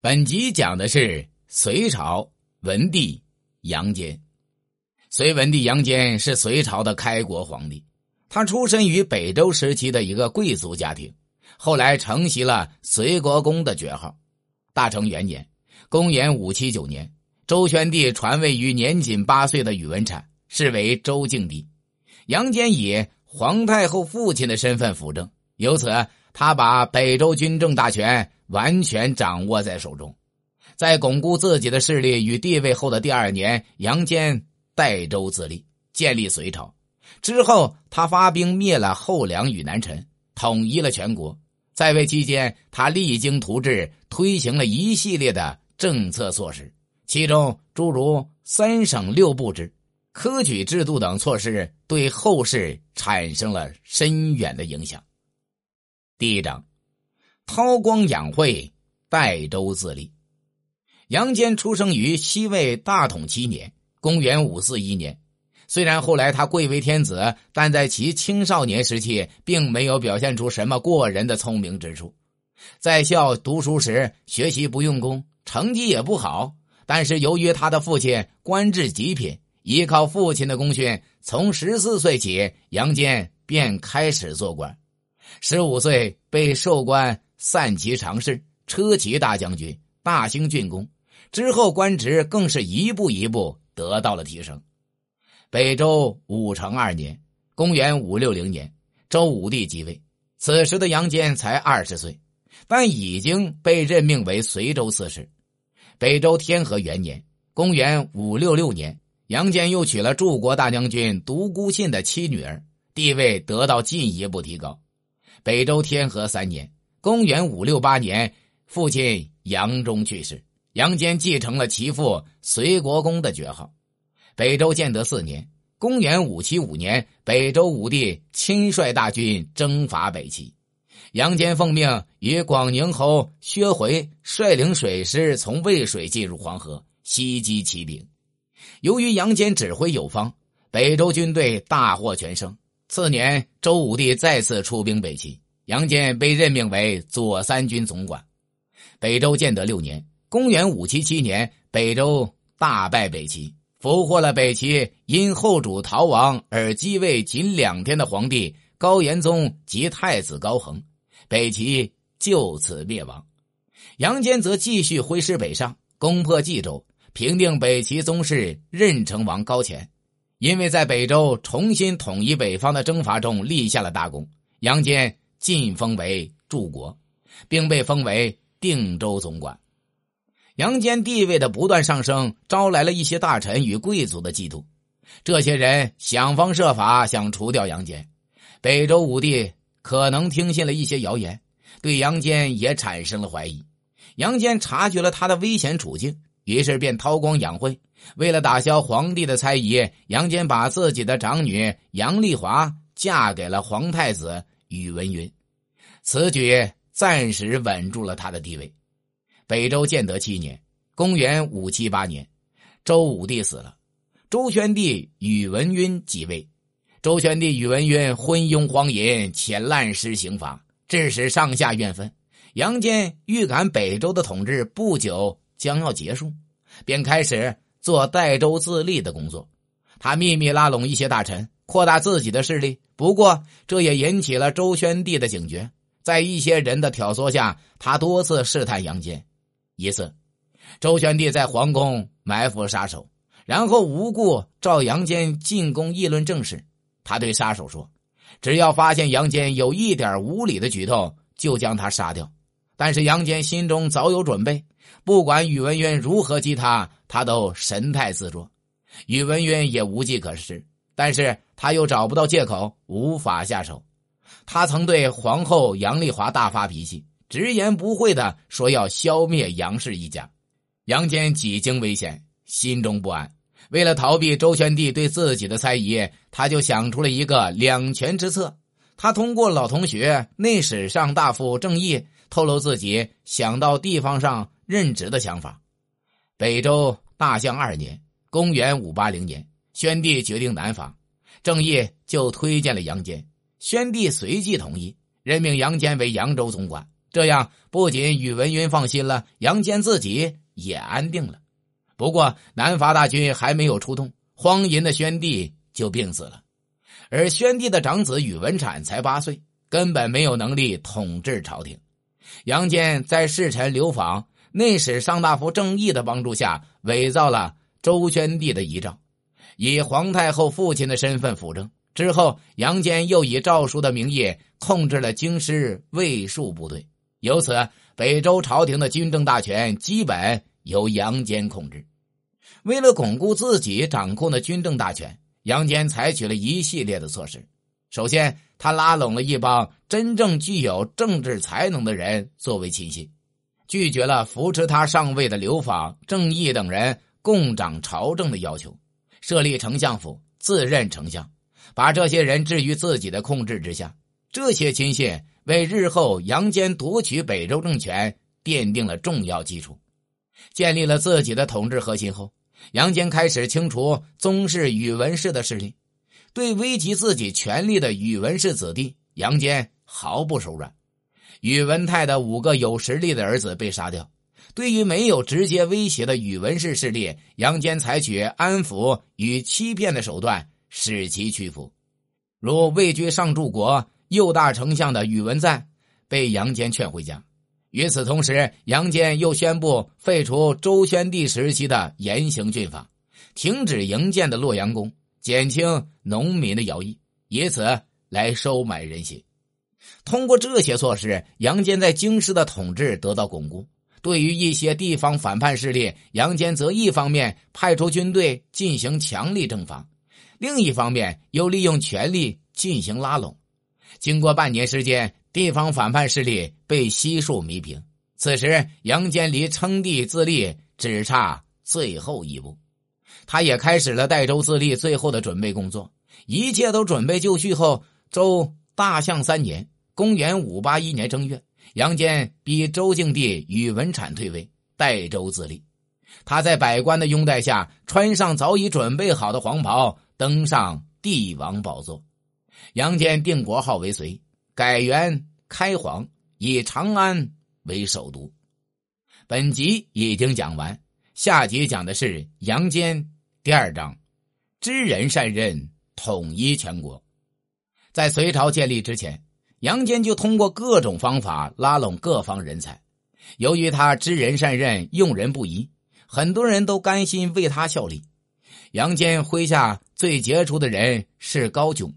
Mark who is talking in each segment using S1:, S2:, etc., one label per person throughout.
S1: 本集讲的是隋朝文帝杨坚。隋文帝杨坚是隋朝的开国皇帝，他出身于北周时期的一个贵族家庭，后来承袭了隋国公的爵号。大成元年（公元五七九年），周宣帝传位于年仅八岁的宇文产，是为周敬帝。杨坚以皇太后父亲的身份辅政，由此他把北周军政大权。完全掌握在手中，在巩固自己的势力与地位后的第二年，杨坚代州自立，建立隋朝。之后，他发兵灭了后梁与南陈，统一了全国。在位期间，他励精图治，推行了一系列的政策措施，其中诸如三省六部制、科举制度等措施，对后世产生了深远的影响。第一章。韬光养晦，代州自立。杨坚出生于西魏大统七年（公元五四一年）。虽然后来他贵为天子，但在其青少年时期，并没有表现出什么过人的聪明之处。在校读书时，学习不用功，成绩也不好。但是由于他的父亲官至极品，依靠父亲的功勋，从十四岁起，杨坚便开始做官。十五岁被授官。散骑常侍、车骑大将军、大兴郡公，之后官职更是一步一步得到了提升。北周武成二年（公元五六零年），周武帝即位，此时的杨坚才二十岁，但已经被任命为随州刺史。北周天和元年（公元五六六年），杨坚又娶了柱国大将军独孤信的妻女儿，地位得到进一步提高。北周天和三年。公元五六八年，父亲杨忠去世，杨坚继承了其父隋国公的爵号。北周建德四年，公元五七五年，北周武帝亲率大军征伐北齐，杨坚奉命与广宁侯薛回率领水师从渭水进入黄河，袭击齐兵。由于杨坚指挥有方，北周军队大获全胜。次年，周武帝再次出兵北齐。杨坚被任命为左三军总管。北周建德六年（公元五七七年），北周大败北齐，俘获了北齐因后主逃亡而继位仅两天的皇帝高延宗及太子高恒，北齐就此灭亡。杨坚则继续挥师北上，攻破冀州，平定北齐宗室任城王高乾。因为在北周重新统一北方的征伐中立下了大功，杨坚。晋封为柱国，并被封为定州总管。杨坚地位的不断上升，招来了一些大臣与贵族的嫉妒。这些人想方设法想除掉杨坚。北周武帝可能听信了一些谣言，对杨坚也产生了怀疑。杨坚察觉了他的危险处境，于是便韬光养晦。为了打消皇帝的猜疑，杨坚把自己的长女杨丽华嫁给了皇太子。宇文赟，此举暂时稳住了他的地位。北周建德七年（公元五七八年），周武帝死了，周宣帝宇文赟即位。周宣帝宇文赟昏庸荒淫，且滥施刑罚，致使上下怨愤。杨坚预感北周的统治不久将要结束，便开始做代州自立的工作。他秘密拉拢一些大臣。扩大自己的势力，不过这也引起了周宣帝的警觉。在一些人的挑唆下，他多次试探杨坚。一次，周宣帝在皇宫埋伏杀手，然后无故召杨坚进宫议论政事。他对杀手说：“只要发现杨坚有一点无礼的举动，就将他杀掉。”但是杨坚心中早有准备，不管宇文赟如何激他，他都神态自若。宇文赟也无计可施。但是他又找不到借口，无法下手。他曾对皇后杨丽华大发脾气，直言不讳的说要消灭杨氏一家。杨坚几经危险，心中不安。为了逃避周宣帝对自己的猜疑，他就想出了一个两全之策。他通过老同学内史上大夫郑义透露自己想到地方上任职的想法。北周大象二年（公元五八零年）。宣帝决定南伐，郑义就推荐了杨坚。宣帝随即同意，任命杨坚为扬州总管。这样不仅宇文赟放心了，杨坚自己也安定了。不过南伐大军还没有出动，荒淫的宣帝就病死了，而宣帝的长子宇文产才八岁，根本没有能力统治朝廷。杨坚在侍臣刘访、内史上大夫郑义的帮助下，伪造了周宣帝的遗诏，以皇太后父亲的身份辅政。之后，杨坚又以诏书的名义控制了京师卫戍部队，由此北周朝廷的军政大权基本由杨坚控制。为了巩固自己掌控的军政大权，杨坚采取了一系列的措施。首先，他拉拢了一帮真正具有政治才能的人作为亲信，拒绝了扶持他上位的刘访、郑义等人共掌朝政的要求，设立丞相府，自任丞相。把这些人置于自己的控制之下，这些亲信为日后杨坚夺取北周政权奠定了重要基础。建立了自己的统治核心后，杨坚开始清除宗室宇文氏的势力，对危及自己权力的宇文氏子弟，杨坚毫不手软。宇文泰的五个有实力的儿子被杀掉，对于没有直接威胁的宇文氏势力，杨坚采取安抚与欺骗的手段。使其屈服，如位居上柱国右大丞相的宇文赞被杨坚劝回家。与此同时，杨坚又宣布废除周宣帝时期的严刑峻法，停止营建的洛阳宫，减轻农民的徭役，以此来收买人心。通过这些措施，杨坚在京师的统治得到巩固。对于一些地方反叛势力，杨坚则一方面派出军队进行强力征伐。另一方面，又利用权力进行拉拢。经过半年时间，地方反叛势力被悉数弥平。此时，杨坚离称帝自立只差最后一步，他也开始了代周自立最后的准备工作。一切都准备就绪后，周大象三年（公元五八一年正月），杨坚逼周敬帝宇文产退位，代周自立。他在百官的拥戴下，穿上早已准备好的黄袍。登上帝王宝座，杨坚定国号为隋，改元开皇，以长安为首都。本集已经讲完，下集讲的是杨坚第二章：知人善任，统一全国。在隋朝建立之前，杨坚就通过各种方法拉拢各方人才。由于他知人善任，用人不疑，很多人都甘心为他效力。杨坚麾下最杰出的人是高炯，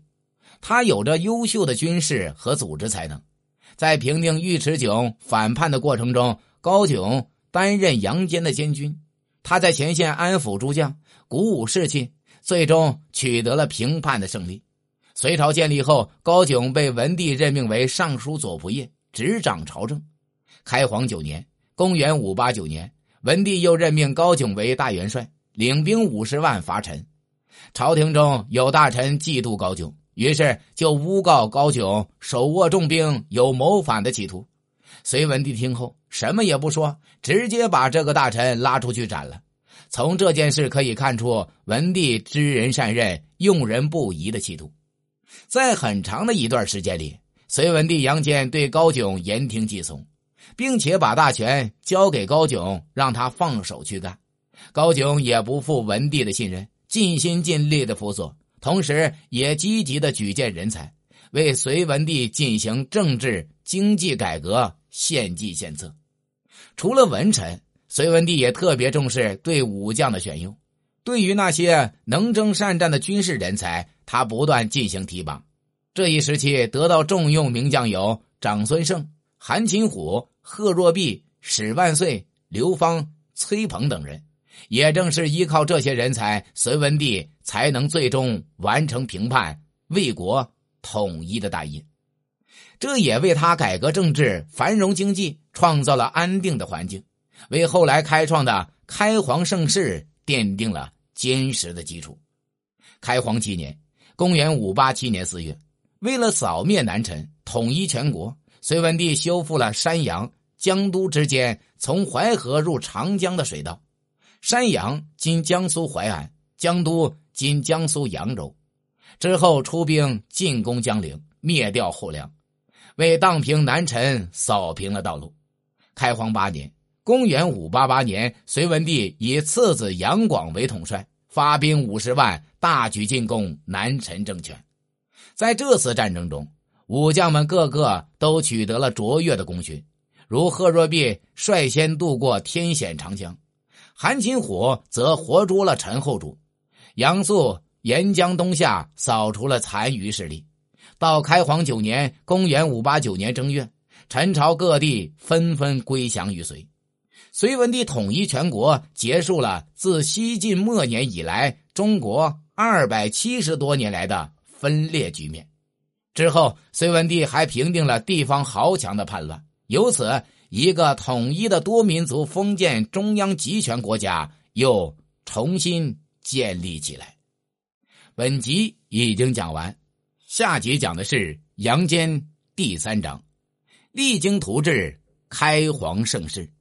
S1: 他有着优秀的军事和组织才能。在平定尉迟迥反叛的过程中，高炯担任杨坚的监军。他在前线安抚诸将，鼓舞士气，最终取得了平叛的胜利。隋朝建立后，高炯被文帝任命为尚书左仆射，执掌朝政。开皇九年（公元589年），文帝又任命高炯为大元帅。领兵五十万伐陈，朝廷中有大臣嫉妒高炯，于是就诬告高炯手握重兵，有谋反的企图。隋文帝听后什么也不说，直接把这个大臣拉出去斩了。从这件事可以看出，文帝知人善任、用人不疑的气度。在很长的一段时间里，隋文帝杨坚对高炯言听计从，并且把大权交给高炯，让他放手去干。高炯也不负文帝的信任，尽心尽力的辅佐，同时也积极的举荐人才，为隋文帝进行政治经济改革献计献策。除了文臣，隋文帝也特别重视对武将的选用。对于那些能征善战的军事人才，他不断进行提拔。这一时期得到重用名将有长孙晟、韩擒虎、贺若弼、史万岁、刘芳、崔鹏等人。也正是依靠这些人才，隋文帝才能最终完成平叛、为国统一的大业。这也为他改革政治、繁荣经济创造了安定的环境，为后来开创的开皇盛世奠定了坚实的基础。开皇七年（公元587年四月），为了扫灭南陈、统一全国，隋文帝修复了山阳、江都之间从淮河入长江的水道。山阳今江苏淮安，江都今江苏扬州。之后出兵进攻江陵，灭掉后梁。为荡平南陈扫平了道路。开皇八年（公元588年），隋文帝以次子杨广为统帅，发兵五十万，大举进攻南陈政权。在这次战争中，武将们个个都取得了卓越的功勋，如贺若弼率先渡过天险长江，韩擒虎则活捉了陈后主，杨素沿江东下，扫除了残余势力。到开皇九年（公元589年）正月。陈朝各地纷纷归降于隋，隋文帝统一全国，结束了自西晋末年以来中国二百七十多年来的分裂局面。之后，隋文帝还平定了地方豪强的叛乱，由此一个统一的多民族封建中央集权国家又重新建立起来。本集已经讲完，下集讲的是杨坚第三章。励精图治，开皇盛世。